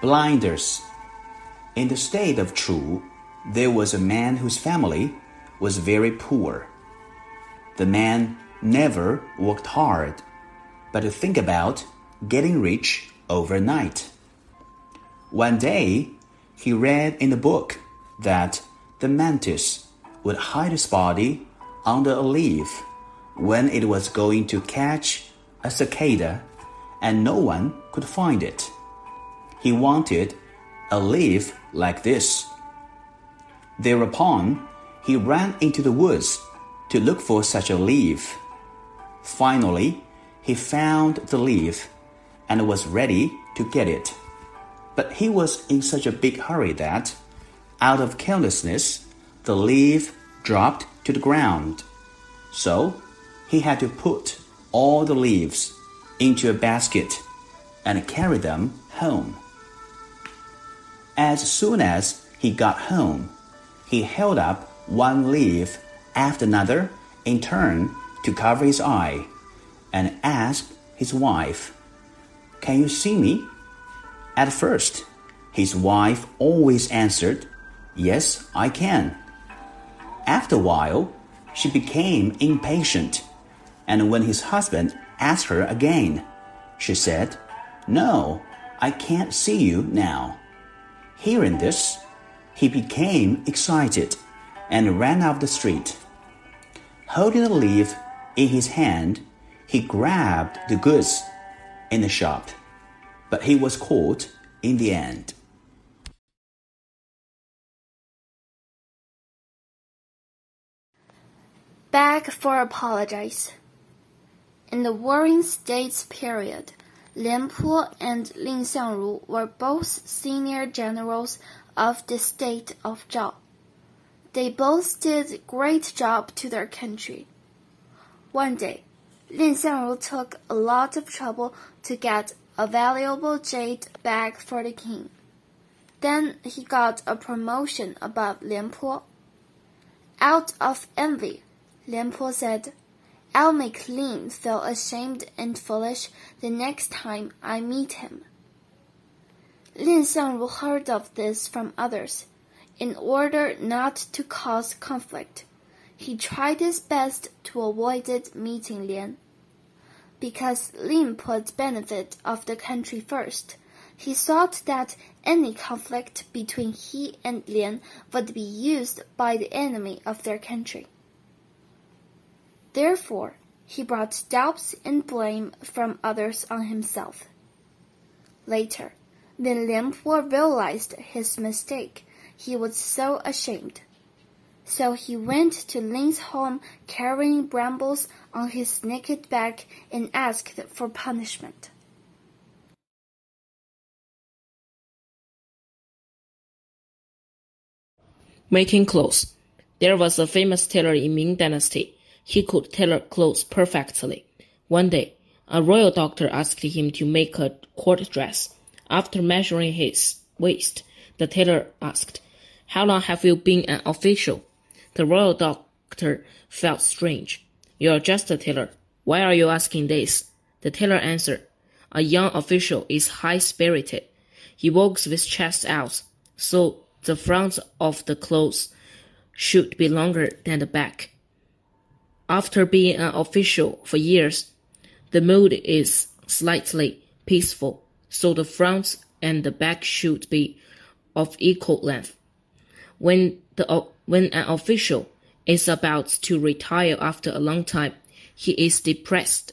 Blinders. In the state of Chu, there was a man whose family was very poor. The man never worked hard, but to think about getting rich overnight. One day, he read in a book that the mantis would hide its body under a leaf when it was going to catch a cicada and no one could find it. He wanted a leaf like this. Thereupon, he ran into the woods to look for such a leaf. Finally, he found the leaf and was ready to get it. But he was in such a big hurry that, out of carelessness, the leaf dropped to the ground. So he had to put all the leaves into a basket and carry them home. As soon as he got home, he held up one leaf after another in turn to cover his eye and asked his wife, Can you see me? At first, his wife always answered, Yes, I can. After a while, she became impatient, and when his husband asked her again, she said, No, I can't see you now. Hearing this, he became excited and ran up the street. Holding the leaf in his hand, he grabbed the goods in the shop, but he was caught in the end. Back for apologize. In the Warring States period, Lian Po and Lin Xiangru were both senior generals of the state of Zhao. They both did great job to their country. One day, Lin Xiangru took a lot of trouble to get a valuable jade bag for the king. Then he got a promotion above Lian Po. Out of envy, Lian Po said, I'll make Lin feel ashamed and foolish the next time I meet him. Lin Xiangru heard of this from others in order not to cause conflict, he tried his best to avoid meeting Lin. Because Lin put benefit of the country first, he thought that any conflict between he and Lin would be used by the enemy of their country. Therefore, he brought doubts and blame from others on himself. Later, when Lian Po realized his mistake, he was so ashamed. So he went to Lin's home carrying brambles on his naked back and asked for punishment. Making clothes. There was a famous tailor in Ming Dynasty. He could tailor clothes perfectly. One day, a royal doctor asked him to make a court dress. After measuring his waist, the tailor asked, how long have you been an official? The royal doctor felt strange. You're just a tailor. Why are you asking this? The tailor answered, A young official is high spirited. He walks with chest out, so the front of the clothes should be longer than the back. After being an official for years, the mood is slightly peaceful, so the front and the back should be of equal length. When the when an official is about to retire after a long time, he is depressed.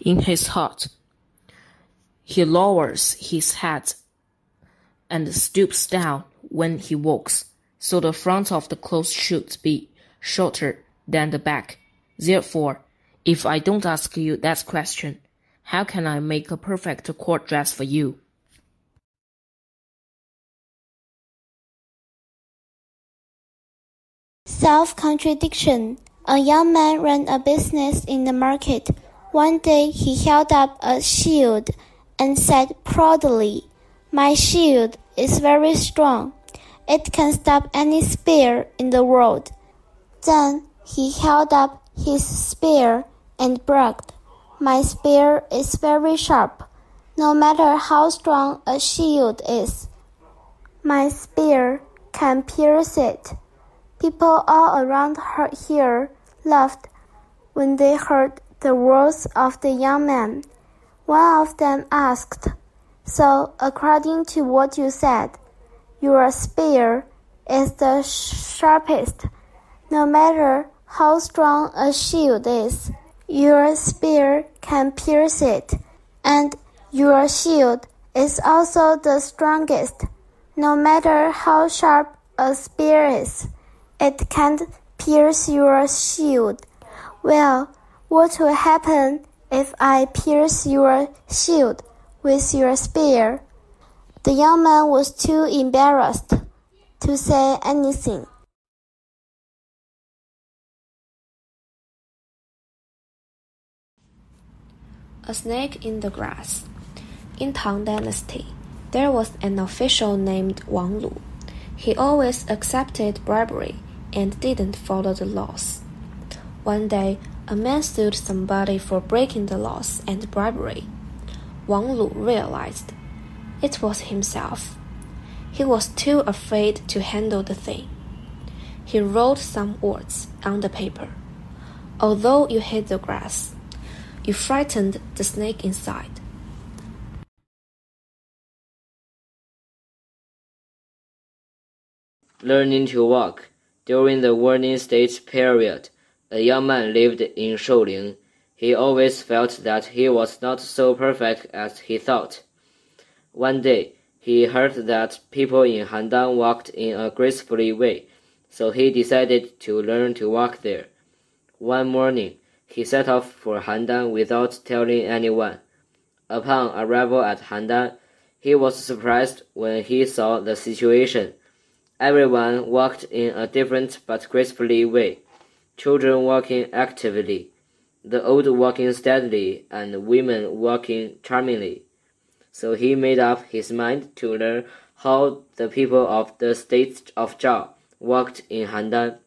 In his heart, he lowers his head and stoops down when he walks, so the front of the clothes should be shorter than the back. Therefore, if I don't ask you that question, how can I make a perfect court dress for you? Self-contradiction. A young man ran a business in the market. One day he held up a shield and said proudly, My shield is very strong. It can stop any spear in the world. Then he held up his spear and bragged, My spear is very sharp. no matter how strong a shield is. My spear can pierce it. People all around her here laughed when they heard the words of the young man. One of them asked, So, according to what you said, your spear is the sharpest. No matter how strong a shield is, your spear can pierce it, and your shield is also the strongest. No matter how sharp a spear is, it can't pierce your shield. Well, what will happen if I pierce your shield with your spear? The young man was too embarrassed to say anything. A snake in the grass. In Tang Dynasty, there was an official named Wang Lu. He always accepted bribery and didn't follow the laws. One day, a man sued somebody for breaking the laws and bribery. Wang Lu realized it was himself. He was too afraid to handle the thing. He wrote some words on the paper. Although you hate the grass, you frightened the snake inside. Learning to walk. During the Warring States period, a young man lived in Shouling. He always felt that he was not so perfect as he thought. One day, he heard that people in Handan walked in a graceful way, so he decided to learn to walk there. One morning, he set off for Handan without telling anyone. Upon arrival at Handan, he was surprised when he saw the situation. Everyone walked in a different but gracefully way. Children walking actively, the old walking steadily, and women walking charmingly. So he made up his mind to learn how the people of the state of Zhao walked in Handan.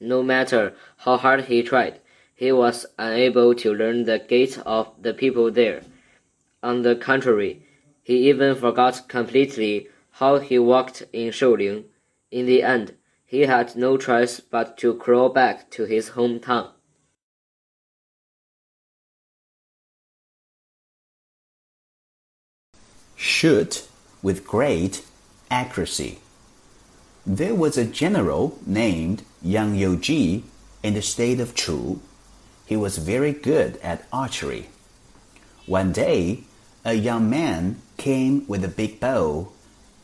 No matter how hard he tried, he was unable to learn the gait of the people there. On the contrary, he even forgot completely how he walked in Shouling. In the end, he had no choice but to crawl back to his hometown. Shoot with great accuracy. There was a general named Yang Youji in the state of Chu. He was very good at archery. One day, a young man came with a big bow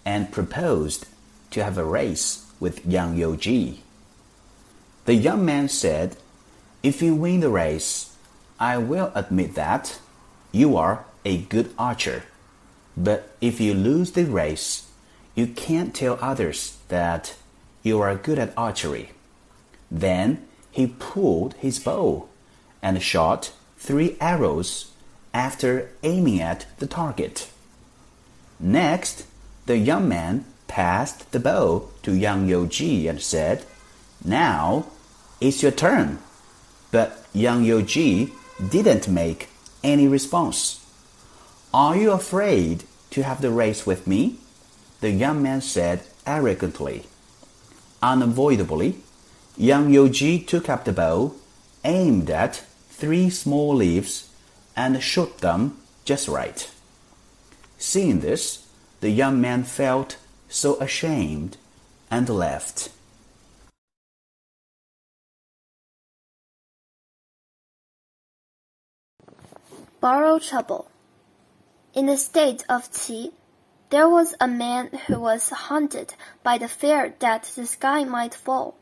and proposed to have a race with Yang Youji. The young man said, If you win the race, I will admit that you are a good archer. But if you lose the race, you can't tell others that you are good at archery. Then he pulled his bow and shot three arrows after aiming at the target. Next, the young man passed the bow to Yang Youji and said, Now it's your turn. But Yang Youji didn't make any response. Are you afraid to have the race with me? The young man said arrogantly. Unavoidably, Yang Youji took up the bow, aimed at three small leaves, and shot them just right. Seeing this, the young man felt so ashamed and left. Borrow trouble. In the state of Qi, there was a man who was haunted by the fear that the sky might fall.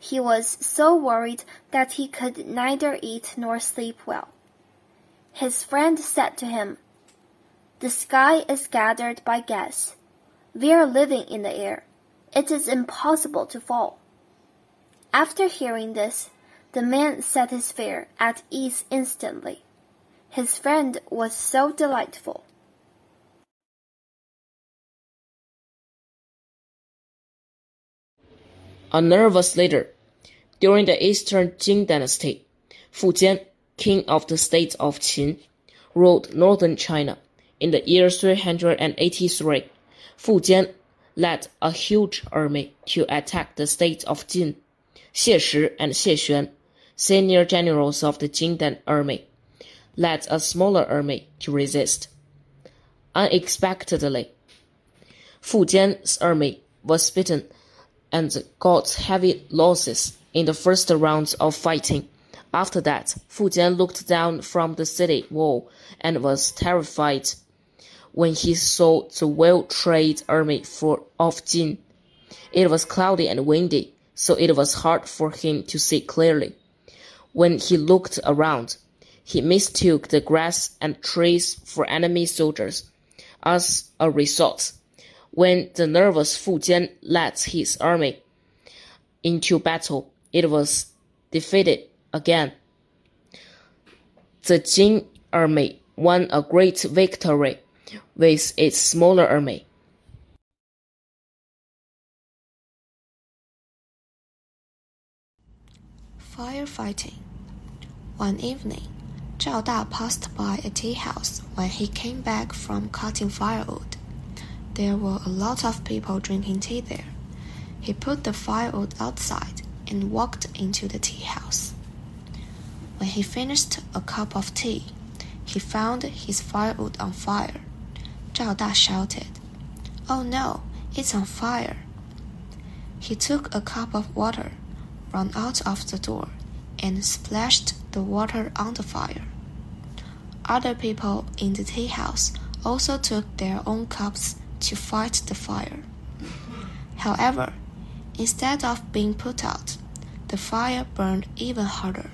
He was so worried that he could neither eat nor sleep well. His friend said to him, The sky is gathered by gas. We are living in the air. It is impossible to fall. After hearing this, the man set his fear at ease instantly. His friend was so delightful. A nervous leader. During the Eastern Jin dynasty, Fu Jian, king of the state of Qin, ruled northern China. In the year 383, Fu Jian led a huge army to attack the state of Jin. Xie Shi and Xie Xuan, senior generals of the Jingdan army, led a smaller army to resist. Unexpectedly, Fu Jian's army was beaten and got heavy losses in the first rounds of fighting. After that, Fu Jian looked down from the city wall and was terrified when he saw the well-trained army for, of Jin. It was cloudy and windy, so it was hard for him to see clearly. When he looked around, he mistook the grass and trees for enemy soldiers. As a result, when the nervous Fu Jian led his army into battle, it was defeated again. The Jin army won a great victory with its smaller army. Firefighting. One evening, Zhao Da passed by a tea house when he came back from cutting firewood. There were a lot of people drinking tea there. He put the firewood outside and walked into the tea house. When he finished a cup of tea, he found his firewood on fire. Zhao Da shouted, Oh no, it's on fire! He took a cup of water, ran out of the door, and splashed the water on the fire. Other people in the tea house also took their own cups to fight the fire. However, instead of being put out, the fire burned even harder.